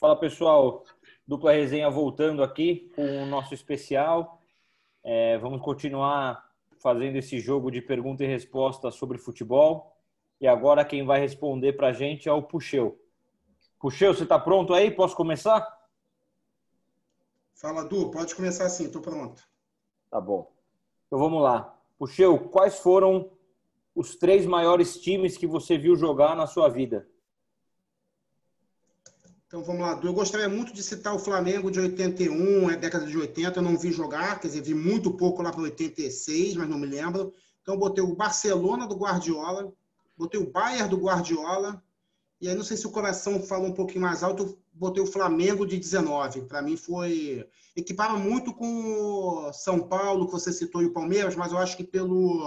Fala pessoal, dupla resenha voltando aqui com o nosso especial. É, vamos continuar fazendo esse jogo de pergunta e resposta sobre futebol. E agora quem vai responder para a gente é o Puxeu. Puxeu, você está pronto aí? Posso começar? Fala, Du, pode começar sim, estou pronto. Tá bom. Então vamos lá. Puxeu, quais foram os três maiores times que você viu jogar na sua vida? Então vamos lá, eu gostaria muito de citar o Flamengo de 81, é década de 80, eu não vi jogar, quer dizer, vi muito pouco lá para 86, mas não me lembro. Então botei o Barcelona do Guardiola, botei o Bayern do Guardiola, e aí não sei se o coração fala um pouquinho mais alto, botei o Flamengo de 19. Para mim foi equipava muito com o São Paulo que você citou e o Palmeiras, mas eu acho que pelo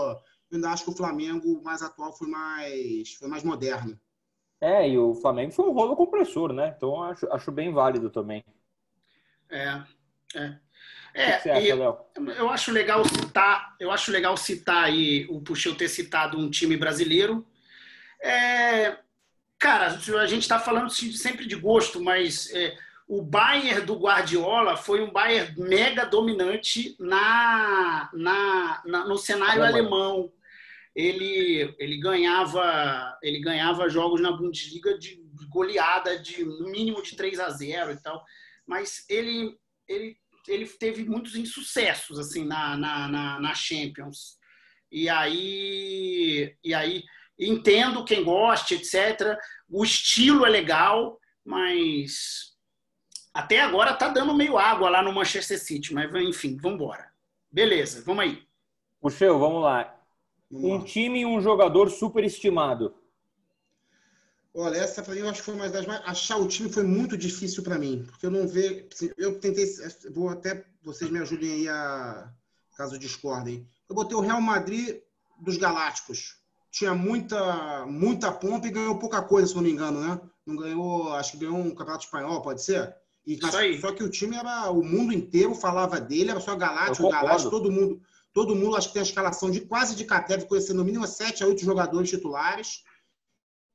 eu ainda acho que o Flamengo mais atual foi mais foi mais moderno. É, e o Flamengo foi um rolo compressor, né? Então acho, acho bem válido também. É, é. É, acha, Léo? Eu acho legal citar, eu acho legal citar aí o Puxeu ter citado um time brasileiro. É, cara, a gente está falando sempre de gosto, mas é, o Bayern do Guardiola foi um Bayern mega dominante na, na, na no cenário alemão ele, ele ganhava ele ganhava jogos na Bundesliga de goleada de no mínimo de 3 a 0 e tal, mas ele ele, ele teve muitos insucessos assim na, na, na, na Champions. E aí e aí entendo quem goste, etc. O estilo é legal, mas até agora tá dando meio água lá no Manchester City, mas enfim, vamos embora. Beleza, vamos aí. Puxeu, vamos lá. Um time e um jogador superestimado. Olha, essa para mim eu acho que foi uma das mais. Achar o time foi muito difícil para mim, porque eu não vejo. Eu tentei. Vou até. Vocês me ajudem aí a. Caso discordem. Eu botei o Real Madrid dos Galácticos. Tinha muita, muita pompa e ganhou pouca coisa, se não me engano, né? Não ganhou. Acho que ganhou um campeonato espanhol, pode ser? E, mas, só que o time era. O mundo inteiro falava dele, era só Galáctico, Galáctico, todo mundo Todo mundo acho que tem a escalação de quase de Catev, conhecendo no mínimo 7 a 8 jogadores titulares.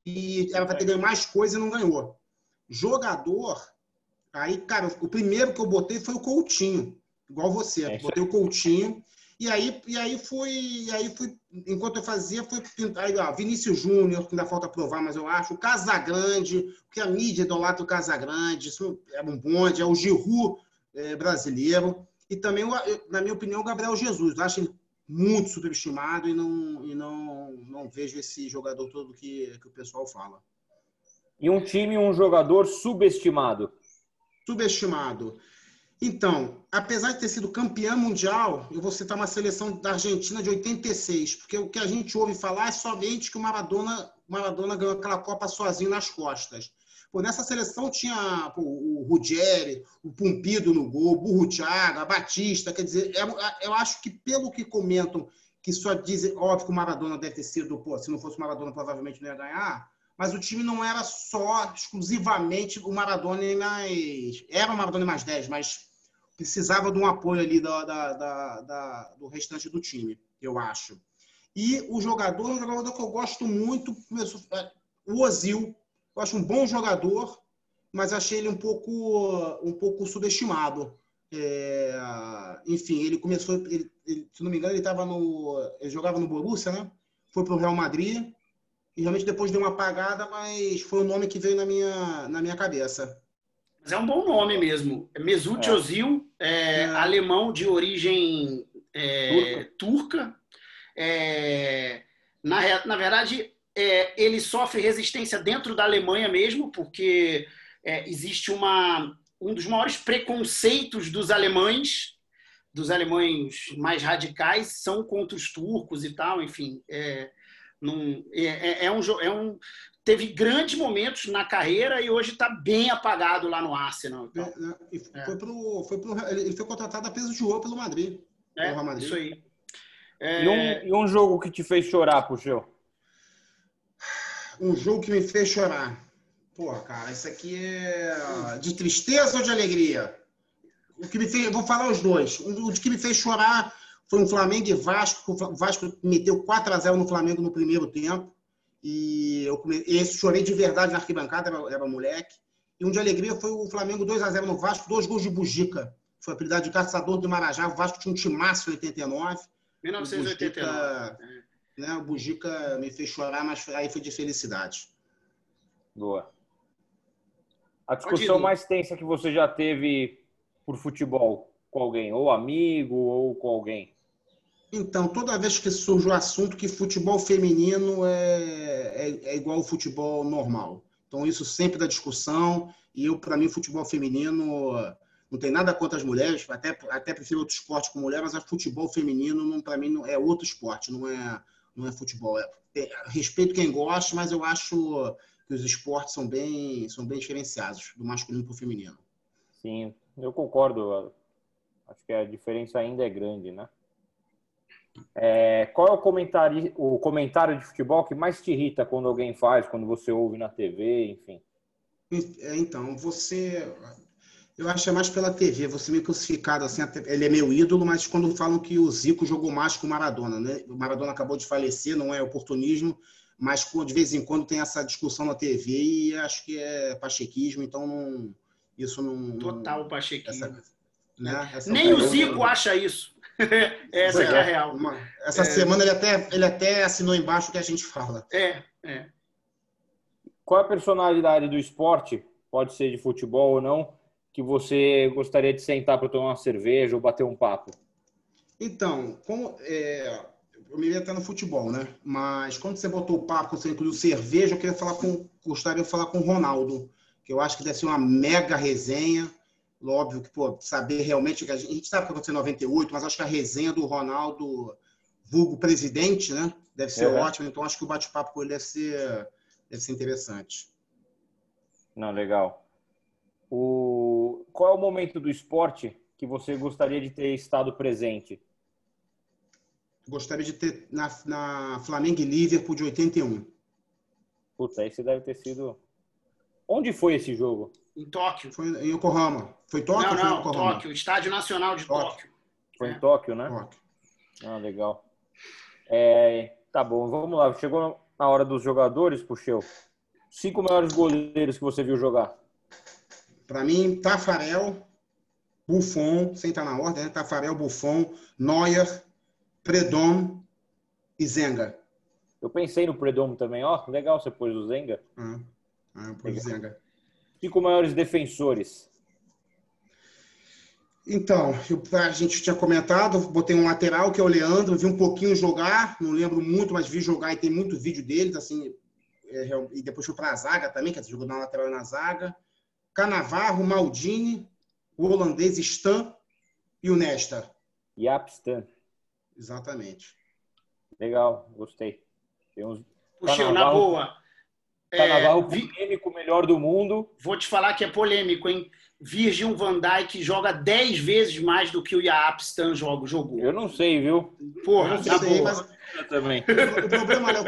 E era para ter ganho mais coisa e não ganhou. Jogador, aí, cara, o primeiro que eu botei foi o Coutinho, igual você. É botei o Coutinho. E aí, e aí fui, e aí fui, enquanto eu fazia, foi aí, ó, Vinícius Júnior, que ainda falta provar, mas eu acho, o Casagrande, porque a mídia idolatra o Casagrande, isso é um bonde, é o Giroud é, brasileiro. E também, na minha opinião, o Gabriel Jesus. Eu acho ele muito superestimado e não, e não, não vejo esse jogador todo que, que o pessoal fala. E um time um jogador subestimado? Subestimado. Então, apesar de ter sido campeão mundial, eu vou citar uma seleção da Argentina de 86, porque o que a gente ouve falar é somente que o Maradona, Maradona ganhou aquela Copa sozinho nas costas. Pô, nessa seleção tinha pô, o Ruggeri, o Pumpido no gol, o Burro Thiago, a Batista. Quer dizer, eu, é, eu acho que pelo que comentam, que só dizem, óbvio que o Maradona deve ter sido, pô, se não fosse o Maradona, provavelmente não ia ganhar. Mas o time não era só exclusivamente o Maradona e mais. Era o Maradona mais 10, mas precisava de um apoio ali da, da, da, do restante do time, eu acho. E o jogador, um jogador que eu gosto muito, é, o Ozil, eu acho um bom jogador, mas achei ele um pouco, um pouco subestimado. É, enfim, ele começou, ele, ele, se não me engano, ele estava no, ele jogava no Borussia, né? Foi para o Real Madrid e realmente depois deu uma apagada, mas foi o nome que veio na minha, na minha cabeça. Mas é um bom nome mesmo. É Mesut é. Ozil, é, é. alemão de origem é, turca. turca. É, na, na verdade, é, ele sofre resistência dentro da Alemanha mesmo, porque é, existe uma, um dos maiores preconceitos dos alemães, dos alemães mais radicais, são contra os turcos e tal, enfim. É, num, é, é, é um, é um, teve grandes momentos na carreira e hoje está bem apagado lá no Arsenal. Então. Foi pro, foi pro, ele foi contratado a peso de ouro pelo Madrid. É, pelo Madrid. isso aí. E um, e, um, jogo que te fez chorar, Puxeu? um jogo que me fez chorar. Pô, cara, isso aqui é de tristeza ou de alegria? O que me fez, vou falar os dois. O que me fez chorar foi um Flamengo e Vasco. O Vasco meteu 4 a 0 no Flamengo no primeiro tempo. E eu esse chorei de verdade na arquibancada, era, era moleque. E um de alegria foi o Flamengo 2 a 0 no Vasco, dois gols de Bugica. Foi apelidado de caçador do Marajá. O Vasco tinha um timaço em 89. 1989. O Bugica, né, o Bugica me fez chorar, mas aí foi de felicidade. Boa. A discussão mais tensa que você já teve por futebol com alguém, ou amigo, ou com alguém? Então, toda vez que surge o assunto que futebol feminino é, é, é igual ao futebol normal. Então, isso sempre dá discussão. E eu, para mim, futebol feminino não tem nada contra as mulheres, até, até prefiro outro esporte com mulher, mas o futebol feminino, para mim, é outro esporte, não é, não é futebol. É, é, respeito quem gosta, mas eu acho que os esportes são bem, são bem diferenciados, do masculino para o feminino. Sim, eu concordo. Acho que a diferença ainda é grande, né? É, qual é o comentário, o comentário de futebol que mais te irrita quando alguém faz, quando você ouve na TV, enfim? É, então, você. Eu acho que é mais pela TV, você meio crucificado assim, ele é meu ídolo, mas quando falam que o Zico jogou mais que o Maradona, né? O Maradona acabou de falecer, não é oportunismo, mas de vez em quando tem essa discussão na TV e acho que é pachequismo, então não, isso não. Total pachequismo. Essa, né, essa Nem o Zico acha isso. essa é, é a real. Uma, essa é... semana ele até, ele até assinou embaixo o que a gente fala. É, é. Qual é a personalidade do esporte, pode ser de futebol ou não, que você gostaria de sentar para tomar uma cerveja ou bater um papo? Então, como, é, eu me até no futebol, né? Mas quando você botou o papo, você incluiu cerveja, eu queria falar com, gostaria de falar com o Ronaldo, que eu acho que deve ser uma mega resenha. Óbvio que, pô, saber realmente, que a gente, sabe que aconteceu em 98, mas acho que a resenha do Ronaldo, vulgo presidente, né? Deve ser é. ótima, então acho que o bate-papo com ele deve ser, deve ser interessante. Não, legal. O... Qual é o momento do esporte que você gostaria de ter estado presente? Gostaria de ter na, na Flamengo e Liverpool de 81. Puta, esse deve ter sido. Onde foi esse jogo? Em Tóquio. Foi em Yokohama. Foi Tóquio? Não, não, Tóquio. Estádio Nacional de Tóquio. Tóquio. Foi é. em Tóquio, né? Tóquio. Ah, legal. É, tá bom, vamos lá. Chegou na hora dos jogadores, Puxeu. Cinco maiores goleiros que você viu jogar. Para mim, Tafarel, Buffon, sem estar na ordem, né? Tafarel, Buffon, Neuer, Predom e Zenga. Eu pensei no Predom também. Ó, oh, legal você pôs o Zenga. Ah, ah eu pus o Zenga. Cinco maiores defensores. Então, eu, a gente tinha comentado, botei um lateral, que é o Leandro, vi um pouquinho jogar, não lembro muito, mas vi jogar e tem muito vídeo deles, assim, é, e depois fui para a zaga também, que jogou na lateral e na zaga. Canavarro, Maldini, o holandês Stan e o Nesta. Yap Stan. Exatamente. Legal, gostei. Tem uns... Puxa, na boa. Carnaval é, polêmico, melhor do mundo. Vou te falar que é polêmico, hein? Virgil van Dijk joga 10 vezes mais do que o Yaap Stan joga, jogou. Eu não sei, viu? Porra, eu não sei, mas... Eu também. O, problema, Léo,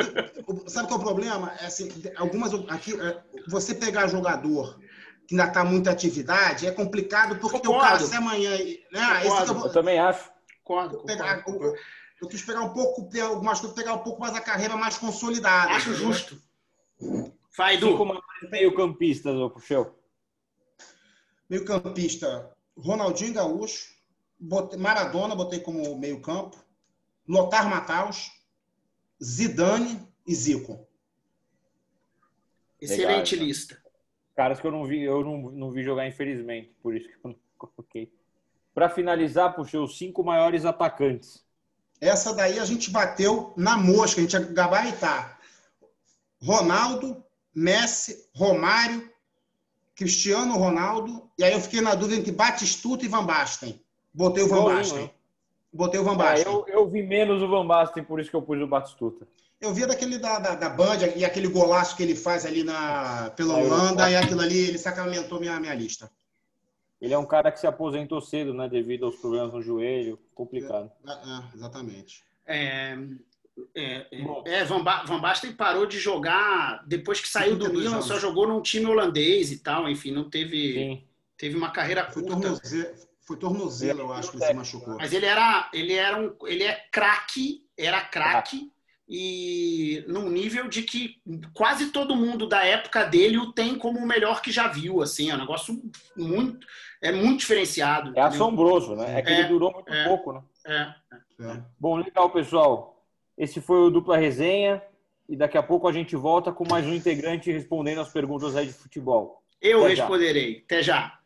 sabe qual é o problema? É assim, algumas aqui, é, você pegar jogador que ainda está muita atividade é complicado porque Concordo. o cara se amanhã, né? eu, eu, também acho. Concordo, pegar, concordo. Eu, quis pegar um pouco, algumas coisas, pegar um pouco mais a carreira mais consolidada. Acho justo. Vai, Edu. Cinco meio campistas, ô Puxeu. Meio campista, Ronaldinho Gaúcho, botei, Maradona, botei como meio campo, Lotar Mataus, Zidane e Zico. Excelente Legal, lista. Caras que eu não vi, eu não, não vi jogar, infelizmente, por isso que eu não coloquei. Para finalizar, puxei os cinco maiores atacantes. Essa daí a gente bateu na mosca, a gente ia gabaritar. Ronaldo, Messi, Romário, Cristiano Ronaldo, e aí eu fiquei na dúvida entre Batistuta e Van Basten. Botei o Van Basten. Botei o Van Basten. É, eu, eu, vi menos o Van Basten, por isso que eu pus o Batistuta. Eu vi daquele da, da, da Band e aquele golaço que ele faz ali na, pela Holanda, e aquilo ali, ele sacramentou minha, minha lista. Ele é um cara que se aposentou cedo, né? Devido aos problemas no joelho. Complicado. É, é, exatamente. É, é, é, é Van, ba Van Basten parou de jogar depois que saiu do Milan, só jogou num time holandês e tal, enfim, não teve Sim. teve uma carreira foi curta. Tornozelo, foi tornozelo, eu acho que ele se machucou. Mas ele era ele era um ele é craque, era craque, e num nível de que quase todo mundo da época dele o tem como o melhor que já viu, assim, é um negócio muito, é muito diferenciado. É assombroso, né? É que é, ele durou muito é, pouco, né? É, é. Bom, legal, pessoal. Esse foi o Dupla Resenha e daqui a pouco a gente volta com mais um integrante respondendo as perguntas aí de futebol. Eu Até responderei. Já. Até já.